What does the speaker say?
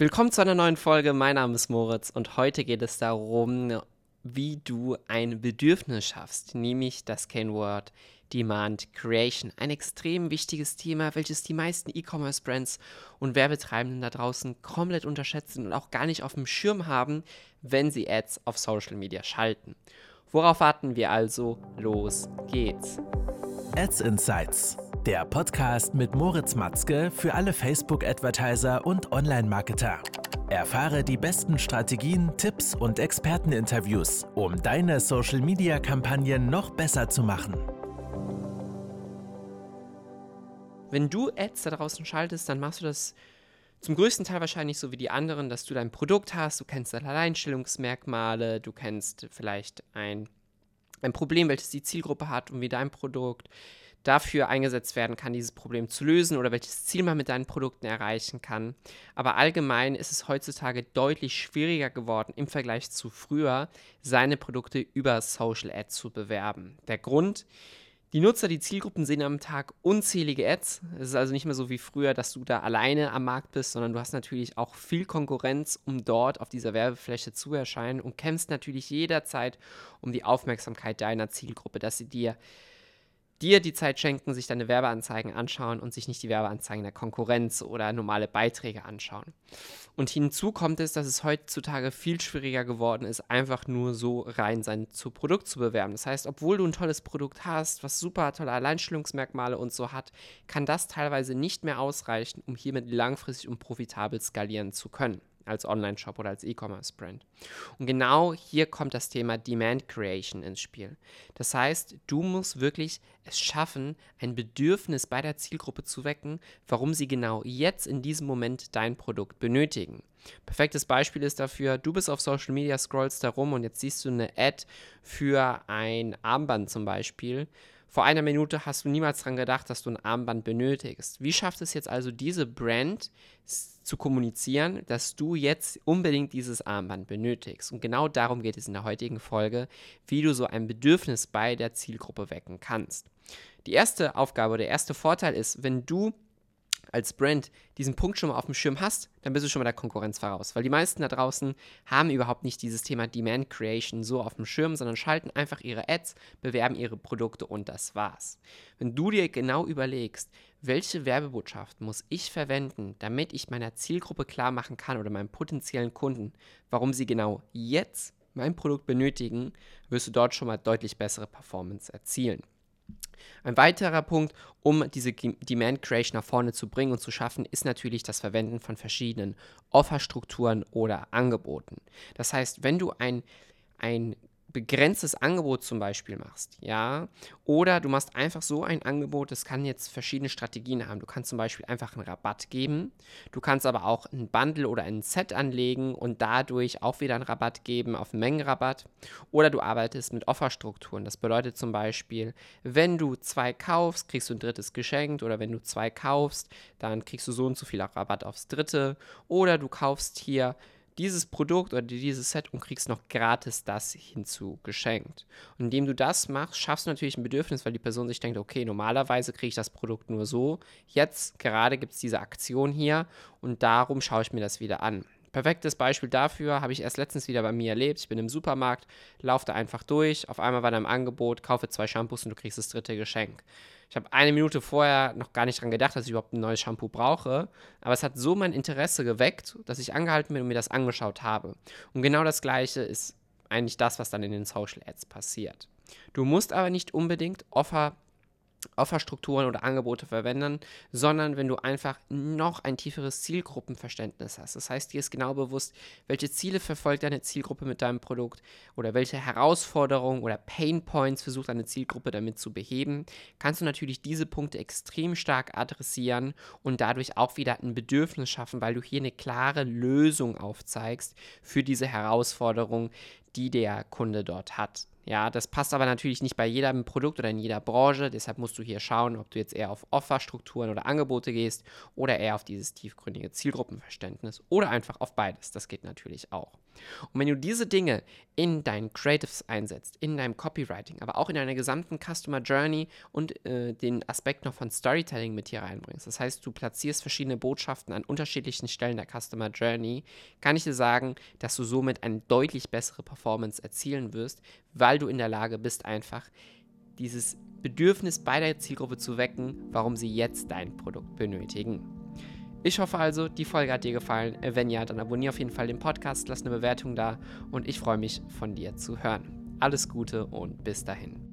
Willkommen zu einer neuen Folge. Mein Name ist Moritz und heute geht es darum, wie du ein Bedürfnis schaffst, nämlich das Kennwort Demand Creation. Ein extrem wichtiges Thema, welches die meisten E-Commerce-Brands und Werbetreibenden da draußen komplett unterschätzen und auch gar nicht auf dem Schirm haben, wenn sie Ads auf Social Media schalten. Worauf warten wir also? Los geht's. Ads Insights der Podcast mit Moritz Matzke für alle Facebook-Advertiser und Online-Marketer. Erfahre die besten Strategien, Tipps und Experteninterviews, um deine Social-Media-Kampagnen noch besser zu machen. Wenn du Ads da draußen schaltest, dann machst du das zum größten Teil wahrscheinlich so wie die anderen, dass du dein Produkt hast, du kennst deine Alleinstellungsmerkmale, du kennst vielleicht ein, ein Problem, welches die Zielgruppe hat und wie dein Produkt dafür eingesetzt werden kann, dieses Problem zu lösen oder welches Ziel man mit deinen Produkten erreichen kann. Aber allgemein ist es heutzutage deutlich schwieriger geworden im Vergleich zu früher, seine Produkte über Social Ads zu bewerben. Der Grund, die Nutzer, die Zielgruppen sehen am Tag unzählige Ads. Es ist also nicht mehr so wie früher, dass du da alleine am Markt bist, sondern du hast natürlich auch viel Konkurrenz, um dort auf dieser Werbefläche zu erscheinen und kämpfst natürlich jederzeit um die Aufmerksamkeit deiner Zielgruppe, dass sie dir dir die Zeit schenken, sich deine Werbeanzeigen anschauen und sich nicht die Werbeanzeigen der Konkurrenz oder normale Beiträge anschauen. Und hinzu kommt es, dass es heutzutage viel schwieriger geworden ist, einfach nur so rein sein zu Produkt zu bewerben. Das heißt, obwohl du ein tolles Produkt hast, was super tolle Alleinstellungsmerkmale und so hat, kann das teilweise nicht mehr ausreichen, um hiermit langfristig und profitabel skalieren zu können als Online-Shop oder als E-Commerce-Brand. Und genau hier kommt das Thema Demand Creation ins Spiel. Das heißt, du musst wirklich es schaffen, ein Bedürfnis bei der Zielgruppe zu wecken, warum sie genau jetzt in diesem Moment dein Produkt benötigen. Perfektes Beispiel ist dafür, du bist auf Social Media, scrollst da rum und jetzt siehst du eine Ad für ein Armband zum Beispiel vor einer Minute hast du niemals daran gedacht, dass du ein Armband benötigst. Wie schafft es jetzt also diese Brand zu kommunizieren, dass du jetzt unbedingt dieses Armband benötigst? Und genau darum geht es in der heutigen Folge, wie du so ein Bedürfnis bei der Zielgruppe wecken kannst. Die erste Aufgabe, der erste Vorteil ist, wenn du als Brand diesen Punkt schon mal auf dem Schirm hast, dann bist du schon mal der Konkurrenz voraus. Weil die meisten da draußen haben überhaupt nicht dieses Thema Demand Creation so auf dem Schirm, sondern schalten einfach ihre Ads, bewerben ihre Produkte und das war's. Wenn du dir genau überlegst, welche Werbebotschaft muss ich verwenden, damit ich meiner Zielgruppe klar machen kann oder meinem potenziellen Kunden, warum sie genau jetzt mein Produkt benötigen, wirst du dort schon mal deutlich bessere Performance erzielen. Ein weiterer Punkt, um diese Demand Creation nach vorne zu bringen und zu schaffen, ist natürlich das Verwenden von verschiedenen Offerstrukturen oder Angeboten. Das heißt, wenn du ein, ein begrenztes Angebot zum Beispiel machst, ja, oder du machst einfach so ein Angebot, das kann jetzt verschiedene Strategien haben. Du kannst zum Beispiel einfach einen Rabatt geben, du kannst aber auch ein Bundle oder ein Set anlegen und dadurch auch wieder einen Rabatt geben auf Mengenrabatt, oder du arbeitest mit Offerstrukturen. Das bedeutet zum Beispiel, wenn du zwei kaufst, kriegst du ein drittes geschenkt, oder wenn du zwei kaufst, dann kriegst du so und so viel Rabatt aufs dritte, oder du kaufst hier dieses Produkt oder dieses Set und kriegst noch gratis das hinzu geschenkt. Und indem du das machst, schaffst du natürlich ein Bedürfnis, weil die Person sich denkt, okay, normalerweise kriege ich das Produkt nur so. Jetzt gerade gibt es diese Aktion hier und darum schaue ich mir das wieder an. Perfektes Beispiel dafür habe ich erst letztens wieder bei mir erlebt. Ich bin im Supermarkt, laufe da einfach durch. Auf einmal war da im Angebot, kaufe zwei Shampoos und du kriegst das dritte Geschenk. Ich habe eine Minute vorher noch gar nicht daran gedacht, dass ich überhaupt ein neues Shampoo brauche. Aber es hat so mein Interesse geweckt, dass ich angehalten bin und mir das angeschaut habe. Und genau das Gleiche ist eigentlich das, was dann in den Social Ads passiert. Du musst aber nicht unbedingt Offer Offerstrukturen oder Angebote verwenden, sondern wenn du einfach noch ein tieferes Zielgruppenverständnis hast. Das heißt, dir ist genau bewusst, welche Ziele verfolgt deine Zielgruppe mit deinem Produkt oder welche Herausforderungen oder Pain Points versucht deine Zielgruppe damit zu beheben, kannst du natürlich diese Punkte extrem stark adressieren und dadurch auch wieder ein Bedürfnis schaffen, weil du hier eine klare Lösung aufzeigst für diese Herausforderung, die der Kunde dort hat. Ja, das passt aber natürlich nicht bei jedem Produkt oder in jeder Branche. Deshalb musst du hier schauen, ob du jetzt eher auf Offerstrukturen oder Angebote gehst oder eher auf dieses tiefgründige Zielgruppenverständnis oder einfach auf beides. Das geht natürlich auch. Und wenn du diese Dinge in deinen Creatives einsetzt, in deinem Copywriting, aber auch in deiner gesamten Customer Journey und äh, den Aspekt noch von Storytelling mit hier reinbringst, das heißt, du platzierst verschiedene Botschaften an unterschiedlichen Stellen der Customer Journey, kann ich dir sagen, dass du somit eine deutlich bessere Performance erzielen wirst, weil du in der Lage bist, einfach dieses Bedürfnis bei der Zielgruppe zu wecken, warum sie jetzt dein Produkt benötigen. Ich hoffe also, die Folge hat dir gefallen. Wenn ja, dann abonniere auf jeden Fall den Podcast, lass eine Bewertung da und ich freue mich von dir zu hören. Alles Gute und bis dahin.